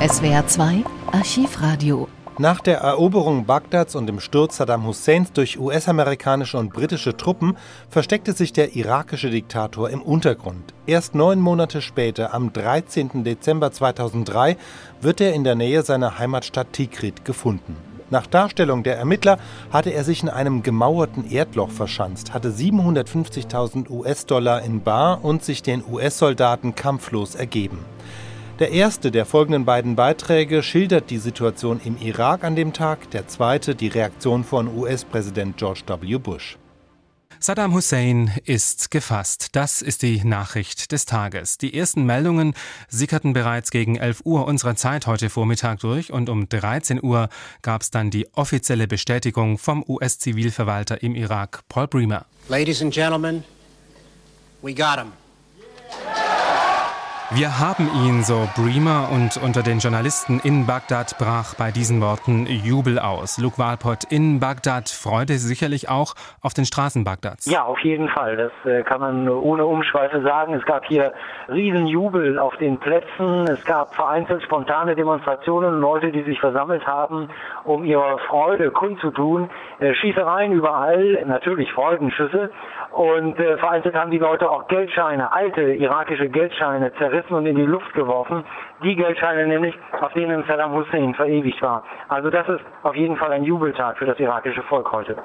SWR 2 Archivradio nach der Eroberung Bagdads und dem Sturz Saddam Husseins durch US-amerikanische und britische Truppen versteckte sich der irakische Diktator im Untergrund. Erst neun Monate später, am 13. Dezember 2003, wird er in der Nähe seiner Heimatstadt Tikrit gefunden. Nach Darstellung der Ermittler hatte er sich in einem gemauerten Erdloch verschanzt, hatte 750.000 US-Dollar in Bar und sich den US-Soldaten kampflos ergeben. Der erste der folgenden beiden Beiträge schildert die Situation im Irak an dem Tag, der zweite die Reaktion von US-Präsident George W. Bush. Saddam Hussein ist gefasst. Das ist die Nachricht des Tages. Die ersten Meldungen sickerten bereits gegen 11 Uhr unserer Zeit heute Vormittag durch und um 13 Uhr gab es dann die offizielle Bestätigung vom US-Zivilverwalter im Irak, Paul Bremer. Ladies and Gentlemen, we got him. Wir haben ihn, so Bremer, und unter den Journalisten in Bagdad brach bei diesen Worten Jubel aus. Luke Walpott, in Bagdad freute sicherlich auch auf den Straßen Bagdads. Ja, auf jeden Fall. Das äh, kann man ohne Umschweife sagen. Es gab hier Riesenjubel auf den Plätzen. Es gab vereinzelt spontane Demonstrationen, Leute, die sich versammelt haben, um ihre Freude kundzutun. Äh, Schießereien überall, natürlich Freudenschüsse. Und äh, vereinzelt haben die Leute auch Geldscheine, alte irakische Geldscheine zerrissen und in die Luft geworfen. Die Geldscheine nämlich, auf denen Saddam Hussein verewigt war. Also das ist auf jeden Fall ein Jubeltag für das irakische Volk heute.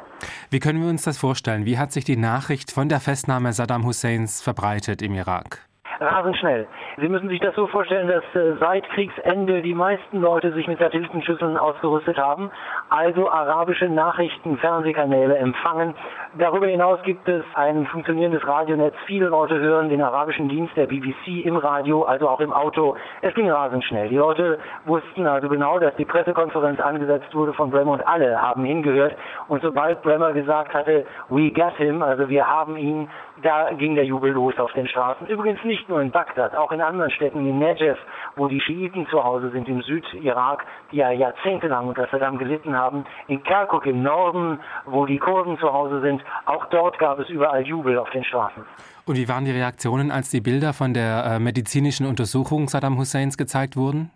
Wie können wir uns das vorstellen? Wie hat sich die Nachricht von der Festnahme Saddam Husseins verbreitet im Irak? rasend schnell. Sie müssen sich das so vorstellen, dass äh, seit Kriegsende die meisten Leute sich mit Satellitenschüsseln ausgerüstet haben, also arabische Nachrichten, Fernsehkanäle empfangen. Darüber hinaus gibt es ein funktionierendes Radionetz. Viele Leute hören den arabischen Dienst der BBC im Radio, also auch im Auto. Es ging rasend schnell. Die Leute wussten also genau, dass die Pressekonferenz angesetzt wurde von Bremer und alle haben hingehört. Und sobald Bremer gesagt hatte, we got him, also wir haben ihn, da ging der Jubel los auf den Straßen. Übrigens nicht nur in Bagdad, auch in anderen Städten, in Negev, wo die Schiiten zu Hause sind, im Südirak, die ja jahrzehntelang unter Saddam gelitten haben, in Kirkuk im Norden, wo die Kurden zu Hause sind, auch dort gab es überall Jubel auf den Straßen. Und wie waren die Reaktionen, als die Bilder von der äh, medizinischen Untersuchung Saddam Husseins gezeigt wurden?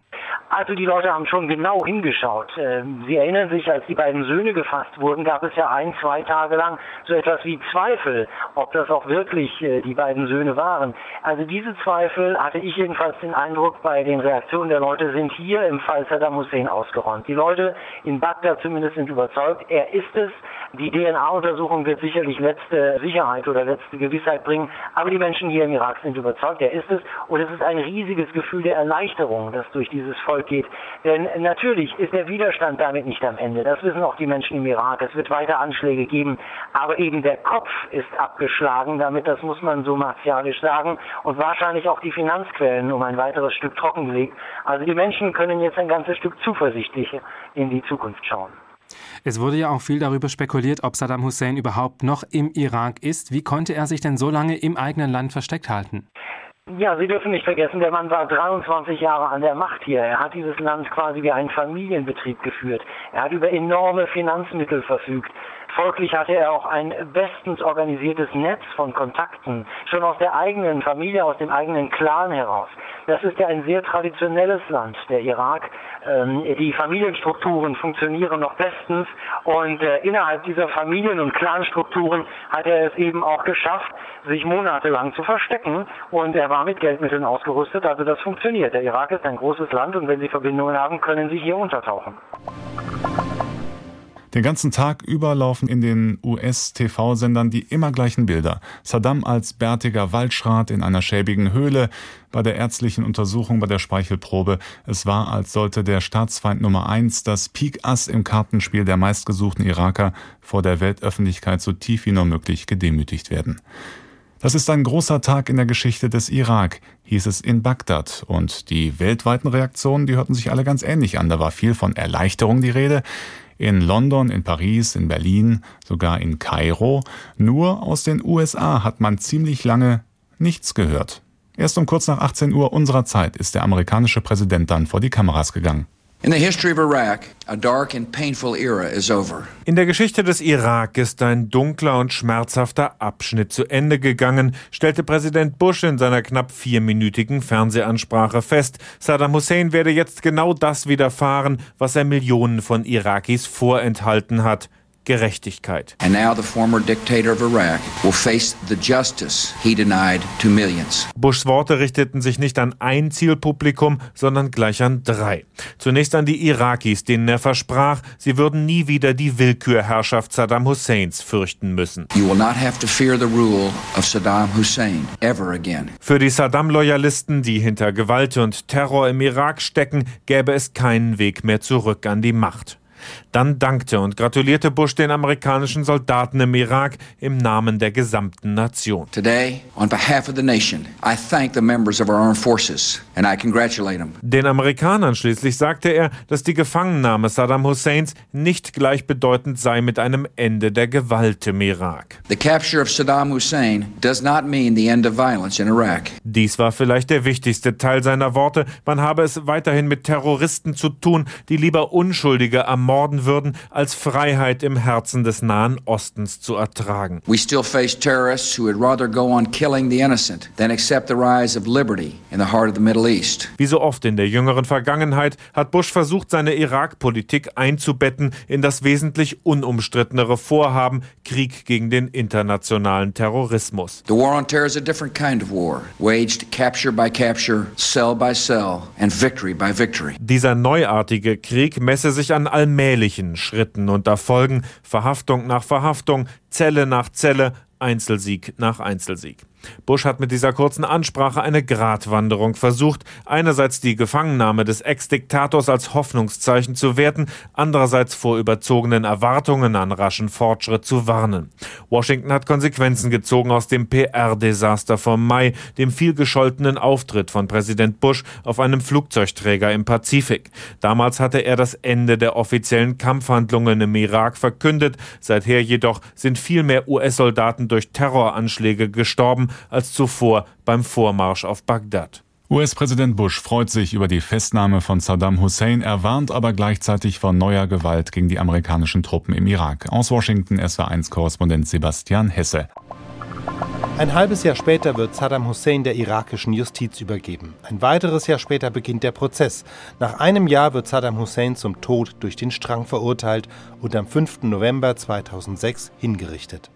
Also die Leute haben schon genau hingeschaut. Ähm, Sie erinnern sich, als die beiden Söhne gefasst wurden, gab es ja ein, zwei Tage lang so etwas wie Zweifel, ob das auch wirklich äh, die beiden Söhne waren. Also diese Zweifel hatte ich jedenfalls den Eindruck, bei den Reaktionen der Leute sind hier im Fall Saddam Hussein ausgeräumt. Die Leute in Bagdad zumindest sind überzeugt, er ist es. Die DNA-Untersuchung wird sicherlich letzte Sicherheit oder letzte Gewissheit bringen, aber die Menschen hier im Irak sind überzeugt, er ist es. Und es ist ein riesiges Gefühl der Erleichterung, das durch dieses Volk geht. Denn natürlich ist der Widerstand damit nicht am Ende. Das wissen auch die Menschen im Irak. Es wird weiter Anschläge geben. Aber eben der Kopf ist abgeschlagen. Damit, das muss man so martialisch sagen. Und wahrscheinlich auch die Finanzquellen um ein weiteres Stück trockengelegt. Also die Menschen können jetzt ein ganzes Stück zuversichtlich in die Zukunft schauen. Es wurde ja auch viel darüber spekuliert, ob Saddam Hussein überhaupt noch im Irak ist. Wie konnte er sich denn so lange im eigenen Land versteckt halten? Ja, Sie dürfen nicht vergessen, der Mann war 23 Jahre an der Macht hier. Er hat dieses Land quasi wie einen Familienbetrieb geführt. Er hat über enorme Finanzmittel verfügt. Folglich hatte er auch ein bestens organisiertes Netz von Kontakten, schon aus der eigenen Familie, aus dem eigenen Clan heraus. Das ist ja ein sehr traditionelles Land, der Irak. Ähm, die Familienstrukturen funktionieren noch bestens und äh, innerhalb dieser Familien- und Clanstrukturen hat er es eben auch geschafft, sich monatelang zu verstecken und er war mit Geldmitteln ausgerüstet, also das funktioniert. Der Irak ist ein großes Land und wenn Sie Verbindungen haben, können Sie hier untertauchen. Den ganzen Tag über laufen in den US-TV-Sendern die immer gleichen Bilder. Saddam als bärtiger Waldschrat in einer schäbigen Höhle, bei der ärztlichen Untersuchung bei der Speichelprobe. Es war, als sollte der Staatsfeind Nummer eins, das Pik-Ass im Kartenspiel der meistgesuchten Iraker, vor der Weltöffentlichkeit so tief wie nur möglich gedemütigt werden. Das ist ein großer Tag in der Geschichte des Irak, hieß es in Bagdad. Und die weltweiten Reaktionen, die hörten sich alle ganz ähnlich an. Da war viel von Erleichterung die Rede in London, in Paris, in Berlin, sogar in Kairo. Nur aus den USA hat man ziemlich lange nichts gehört. Erst um kurz nach 18 Uhr unserer Zeit ist der amerikanische Präsident dann vor die Kameras gegangen. In der Geschichte des Irak ist ein dunkler und schmerzhafter Abschnitt zu Ende gegangen, stellte Präsident Bush in seiner knapp vierminütigen Fernsehansprache fest. Saddam Hussein werde jetzt genau das widerfahren, was er Millionen von Irakis vorenthalten hat. Gerechtigkeit. And now the former dictator of Iraq will face the justice he denied to millions. Bushs Worte richteten sich nicht an ein Zielpublikum, sondern gleich an drei. Zunächst an die Irakis, denen er versprach, sie würden nie wieder die Willkürherrschaft Saddam Husseins fürchten müssen. You will not have to fear the rule of Saddam Hussein ever again. Für die Saddam-Loyalisten, die hinter Gewalt und Terror im Irak stecken, gäbe es keinen Weg mehr zurück an die Macht. Dann dankte und gratulierte Bush den amerikanischen Soldaten im Irak im Namen der gesamten Nation. Today, on behalf of the nation, I thank the members of our armed forces and I congratulate them. Den Amerikanern schließlich sagte er, dass die Gefangennahme Saddam Husseins nicht gleichbedeutend sei mit einem Ende der Gewalt im Irak. The capture of Saddam Hussein does not mean the end of violence in Iraq. Dies war vielleicht der wichtigste Teil seiner Worte. Man habe es weiterhin mit Terroristen zu tun, die lieber Unschuldige ermorden würden, als Freiheit im Herzen des Nahen Ostens zu ertragen. We still face terrorists who would rather go on killing the innocent than accept the rise of liberty in the heart of the Middle East. Wie so oft in der jüngeren Vergangenheit hat Bush versucht, seine Irak-Politik einzubetten in das wesentlich unumstrittenere Vorhaben Krieg gegen den internationalen Terrorismus. The war on terror is a different kind of war, waged capture by capture, cell by cell, and victory by victory. Dieser neuartige Krieg messe sich an allmählichen Schritten und Erfolgen, Verhaftung nach Verhaftung, Zelle nach Zelle, Einzelsieg nach Einzelsieg. Bush hat mit dieser kurzen Ansprache eine Gratwanderung versucht, einerseits die Gefangennahme des Ex-Diktators als Hoffnungszeichen zu werten, andererseits vor überzogenen Erwartungen an raschen Fortschritt zu warnen. Washington hat Konsequenzen gezogen aus dem PR-Desaster vom Mai, dem vielgescholtenen Auftritt von Präsident Bush auf einem Flugzeugträger im Pazifik. Damals hatte er das Ende der offiziellen Kampfhandlungen im Irak verkündet, seither jedoch sind viel mehr US-Soldaten durch Terroranschläge gestorben als zuvor beim Vormarsch auf Bagdad. US-Präsident Bush freut sich über die Festnahme von Saddam Hussein, er warnt aber gleichzeitig vor neuer Gewalt gegen die amerikanischen Truppen im Irak. Aus Washington SW1-Korrespondent Sebastian Hesse. Ein halbes Jahr später wird Saddam Hussein der irakischen Justiz übergeben. Ein weiteres Jahr später beginnt der Prozess. Nach einem Jahr wird Saddam Hussein zum Tod durch den Strang verurteilt und am 5. November 2006 hingerichtet.